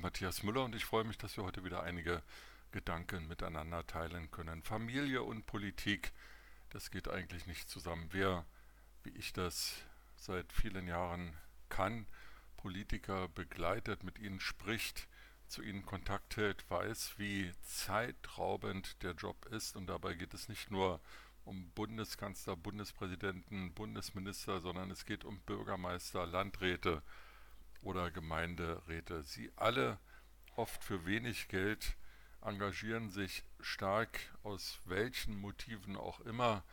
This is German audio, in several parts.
Matthias Müller und ich freue mich, dass wir heute wieder einige Gedanken miteinander teilen können. Familie und Politik, das geht eigentlich nicht zusammen. Wer, wie ich das seit vielen Jahren kann, Politiker begleitet, mit ihnen spricht, zu ihnen Kontakt hält, weiß, wie zeitraubend der Job ist. Und dabei geht es nicht nur um Bundeskanzler, Bundespräsidenten, Bundesminister, sondern es geht um Bürgermeister, Landräte oder Gemeinderäte. Sie alle oft für wenig Geld engagieren sich stark, aus welchen Motiven auch immer,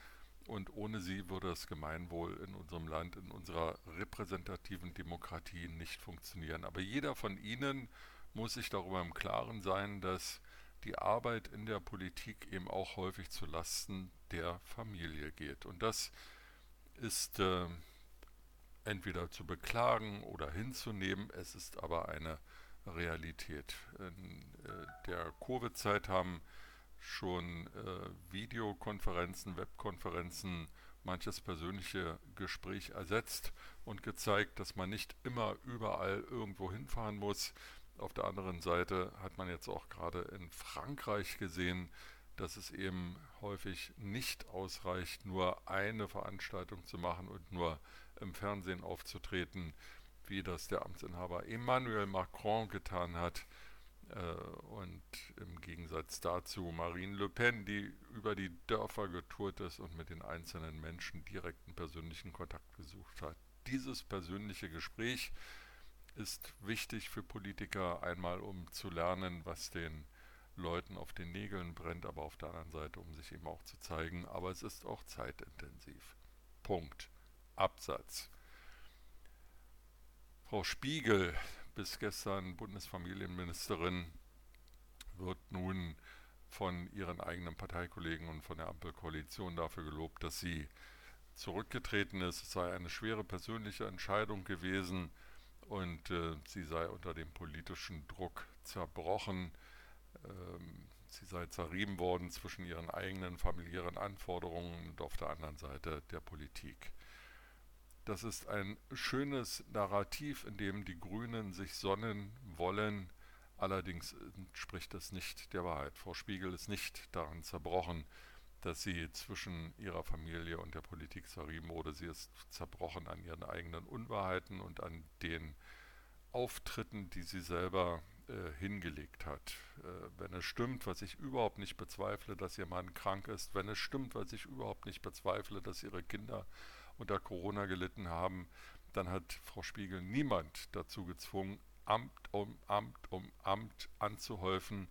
und ohne sie würde das Gemeinwohl in unserem Land, in unserer repräsentativen Demokratie nicht funktionieren. Aber jeder von Ihnen muss sich darüber im Klaren sein, dass die Arbeit in der Politik eben auch häufig zu Lasten der Familie geht. Und das ist äh, entweder zu beklagen oder hinzunehmen. Es ist aber eine Realität. In äh, der Covid-Zeit haben schon äh, Videokonferenzen, Webkonferenzen manches persönliche Gespräch ersetzt und gezeigt, dass man nicht immer überall irgendwo hinfahren muss. Auf der anderen Seite hat man jetzt auch gerade in Frankreich gesehen, dass es eben häufig nicht ausreicht, nur eine Veranstaltung zu machen und nur im Fernsehen aufzutreten, wie das der Amtsinhaber Emmanuel Macron getan hat. Äh, und im Gegensatz dazu Marine Le Pen, die über die Dörfer getourt ist und mit den einzelnen Menschen direkten persönlichen Kontakt gesucht hat. Dieses persönliche Gespräch ist wichtig für Politiker, einmal um zu lernen, was den Leuten auf den Nägeln brennt, aber auf der anderen Seite, um sich eben auch zu zeigen. Aber es ist auch zeitintensiv. Punkt. Absatz. Frau Spiegel, bis gestern Bundesfamilienministerin, wird nun von ihren eigenen Parteikollegen und von der Ampelkoalition dafür gelobt, dass sie zurückgetreten ist. Es sei eine schwere persönliche Entscheidung gewesen und äh, sie sei unter dem politischen Druck zerbrochen. Ähm, sie sei zerrieben worden zwischen ihren eigenen familiären Anforderungen und auf der anderen Seite der Politik. Das ist ein schönes Narrativ, in dem die Grünen sich sonnen wollen. Allerdings entspricht das nicht der Wahrheit. Frau Spiegel ist nicht daran zerbrochen, dass sie zwischen ihrer Familie und der Politik zerrieben wurde. Sie ist zerbrochen an ihren eigenen Unwahrheiten und an den Auftritten, die sie selber äh, hingelegt hat. Äh, wenn es stimmt, was ich überhaupt nicht bezweifle, dass ihr Mann krank ist, wenn es stimmt, was ich überhaupt nicht bezweifle, dass ihre Kinder unter Corona gelitten haben, dann hat Frau Spiegel niemand dazu gezwungen, Amt um Amt um Amt anzuhäufen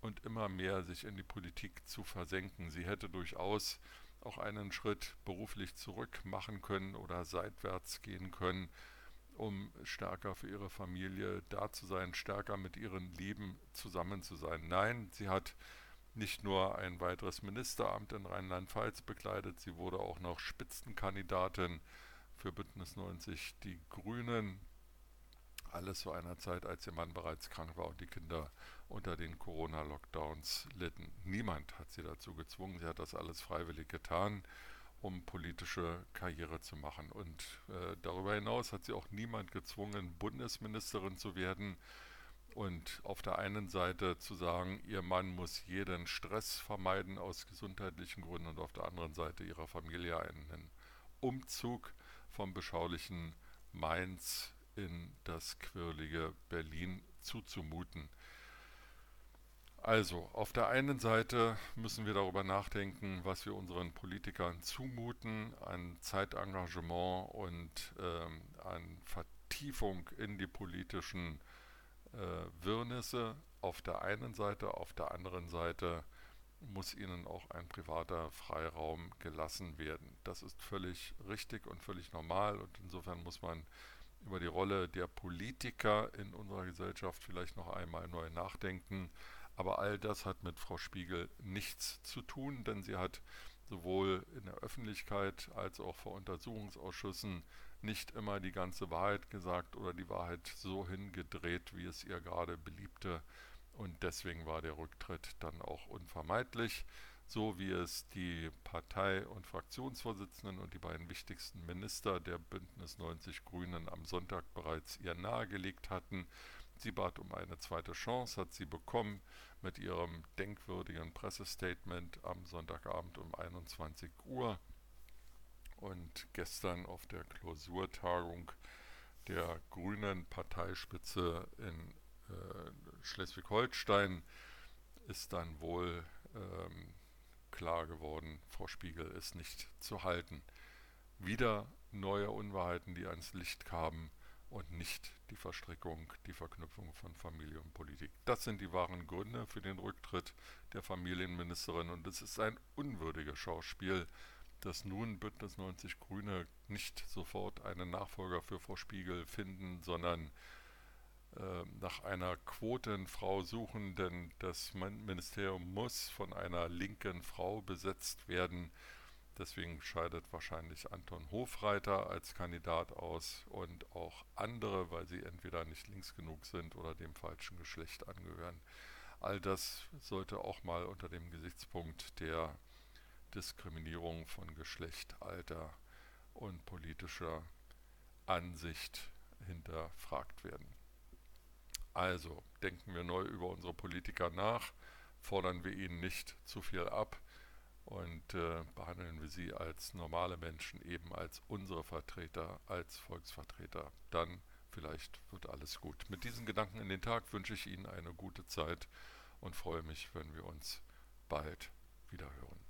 und immer mehr sich in die Politik zu versenken. Sie hätte durchaus auch einen Schritt beruflich zurück machen können oder seitwärts gehen können um stärker für ihre Familie da zu sein, stärker mit ihren Lieben zusammen zu sein. Nein, sie hat nicht nur ein weiteres Ministeramt in Rheinland-Pfalz bekleidet, sie wurde auch noch Spitzenkandidatin für Bündnis 90 Die Grünen. Alles zu einer Zeit, als ihr Mann bereits krank war und die Kinder unter den Corona-Lockdowns litten. Niemand hat sie dazu gezwungen, sie hat das alles freiwillig getan um politische Karriere zu machen. Und äh, darüber hinaus hat sie auch niemand gezwungen, Bundesministerin zu werden. Und auf der einen Seite zu sagen, ihr Mann muss jeden Stress vermeiden aus gesundheitlichen Gründen und auf der anderen Seite ihrer Familie einen Umzug vom beschaulichen Mainz in das quirlige Berlin zuzumuten. Also, auf der einen Seite müssen wir darüber nachdenken, was wir unseren Politikern zumuten, an Zeitengagement und ähm, an Vertiefung in die politischen äh, Wirrnisse. Auf der einen Seite, auf der anderen Seite muss ihnen auch ein privater Freiraum gelassen werden. Das ist völlig richtig und völlig normal und insofern muss man über die Rolle der Politiker in unserer Gesellschaft vielleicht noch einmal neu nachdenken. Aber all das hat mit Frau Spiegel nichts zu tun, denn sie hat sowohl in der Öffentlichkeit als auch vor Untersuchungsausschüssen nicht immer die ganze Wahrheit gesagt oder die Wahrheit so hingedreht, wie es ihr gerade beliebte. Und deswegen war der Rücktritt dann auch unvermeidlich, so wie es die Partei- und Fraktionsvorsitzenden und die beiden wichtigsten Minister der Bündnis 90 Grünen am Sonntag bereits ihr nahegelegt hatten Sie bat um eine zweite Chance, hat sie bekommen mit ihrem denkwürdigen Pressestatement am Sonntagabend um 21 Uhr. Und gestern auf der Klausurtagung der grünen Parteispitze in äh, Schleswig-Holstein ist dann wohl ähm, klar geworden, Frau Spiegel ist nicht zu halten. Wieder neue Unwahrheiten, die ans Licht kamen und nicht die Verstrickung, die Verknüpfung von Familie und Politik. Das sind die wahren Gründe für den Rücktritt der Familienministerin und es ist ein unwürdiges Schauspiel, dass nun Bündnis 90 Grüne nicht sofort einen Nachfolger für Frau Spiegel finden, sondern äh, nach einer Quotenfrau suchen, denn das Ministerium muss von einer linken Frau besetzt werden. Deswegen scheidet wahrscheinlich Anton Hofreiter als Kandidat aus und auch andere, weil sie entweder nicht links genug sind oder dem falschen Geschlecht angehören. All das sollte auch mal unter dem Gesichtspunkt der Diskriminierung von Geschlecht, Alter und politischer Ansicht hinterfragt werden. Also denken wir neu über unsere Politiker nach, fordern wir ihnen nicht zu viel ab und äh, behandeln wir sie als normale Menschen, eben als unsere Vertreter, als Volksvertreter. Dann vielleicht wird alles gut. Mit diesen Gedanken in den Tag wünsche ich Ihnen eine gute Zeit und freue mich, wenn wir uns bald wieder hören.